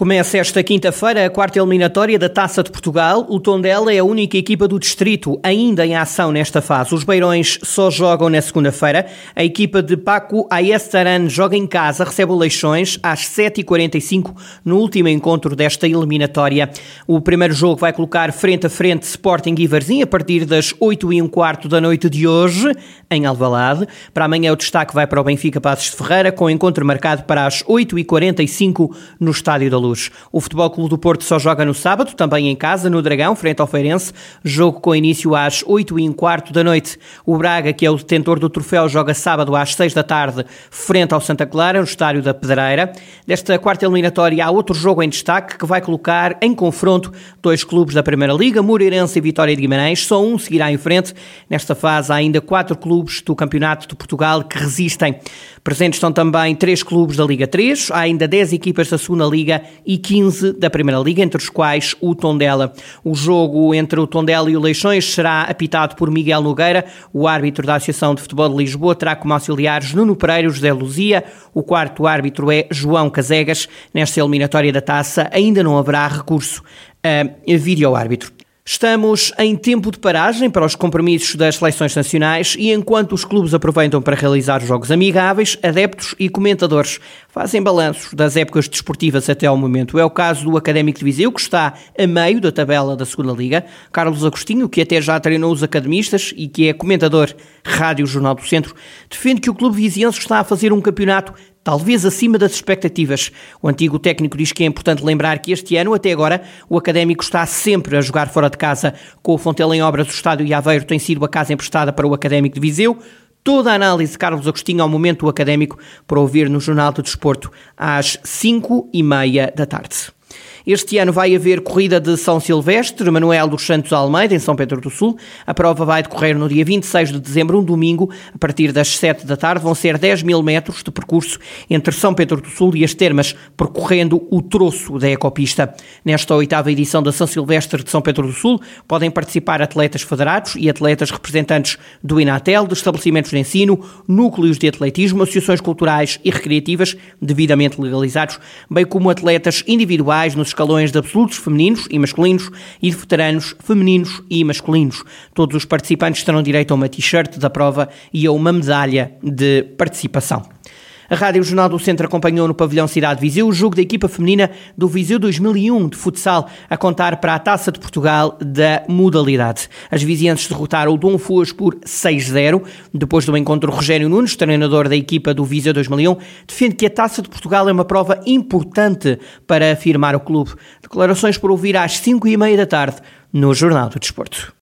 Começa esta quinta-feira a quarta eliminatória da Taça de Portugal. O Tondela é a única equipa do distrito ainda em ação nesta fase. Os Beirões só jogam na segunda-feira. A equipa de Paco Ayestaran joga em casa, recebe o Leixões às 7h45 no último encontro desta eliminatória. O primeiro jogo vai colocar frente a frente Sporting e Varzim a partir das 8 h 15 da noite de hoje em Alvalade. Para amanhã o destaque vai para o Benfica Passos de Ferreira com encontro marcado para as 8h45 no Estádio da Luz. O Futebol Clube do Porto só joga no sábado, também em casa, no Dragão, frente ao Feirense, jogo com início às 8 e um quarto da noite. O Braga, que é o detentor do troféu, joga sábado às 6 da tarde, frente ao Santa Clara, no Estádio da Pedreira. Desta quarta eliminatória há outro jogo em destaque que vai colocar em confronto dois clubes da Primeira Liga, Moreirense e Vitória de Guimarães. Só um seguirá em frente. Nesta fase há ainda quatro clubes do Campeonato de Portugal que resistem. Presentes estão também três clubes da Liga 3, há ainda 10 equipas da Segunda Liga e 15 da Primeira Liga, entre os quais o Tondela. O jogo entre o Tondela e o Leixões será apitado por Miguel Nogueira. O árbitro da Associação de Futebol de Lisboa terá como auxiliares Nuno Pereira e José Luzia. O quarto árbitro é João Casegas. Nesta eliminatória da taça ainda não haverá recurso a vídeo-árbitro. Estamos em tempo de paragem para os compromissos das seleções nacionais e enquanto os clubes aproveitam para realizar jogos amigáveis, adeptos e comentadores fazem balanços das épocas desportivas até ao momento. É o caso do Académico de Viseu, que está a meio da tabela da segunda Liga. Carlos Agostinho, que até já treinou os academistas e que é comentador Rádio Jornal do Centro, defende que o clube viziense está a fazer um campeonato talvez acima das expectativas. O antigo técnico diz que é importante lembrar que este ano, até agora, o Académico está sempre a jogar fora de casa. Com o Fontela em obras, o estádio de Aveiro tem sido a casa emprestada para o Académico de Viseu. Toda a análise de Carlos Agostinho ao momento académico para ouvir no Jornal do Desporto às 5 e meia da tarde. Este ano vai haver corrida de São Silvestre, Manuel dos Santos Almeida, em São Pedro do Sul. A prova vai decorrer no dia 26 de dezembro, um domingo, a partir das 7 da tarde. Vão ser 10 mil metros de percurso entre São Pedro do Sul e as Termas, percorrendo o troço da ecopista. Nesta oitava edição da São Silvestre de São Pedro do Sul, podem participar atletas federados e atletas representantes do Inatel, de estabelecimentos de ensino, núcleos de atletismo, associações culturais e recreativas devidamente legalizados, bem como atletas individuais nos escalões de absolutos femininos e masculinos e de veteranos femininos e masculinos. Todos os participantes terão direito a uma t-shirt da prova e a uma medalha de participação. A Rádio Jornal do Centro acompanhou no pavilhão Cidade Viseu o jogo da equipa feminina do Viseu 2001 de futsal a contar para a Taça de Portugal da modalidade. As vizienses derrotaram o Dom Fuas por 6-0. Depois do encontro, Rogério Nunes, treinador da equipa do Viseu 2001, defende que a Taça de Portugal é uma prova importante para afirmar o clube. Declarações por ouvir às 5 e meia da tarde no Jornal do Desporto.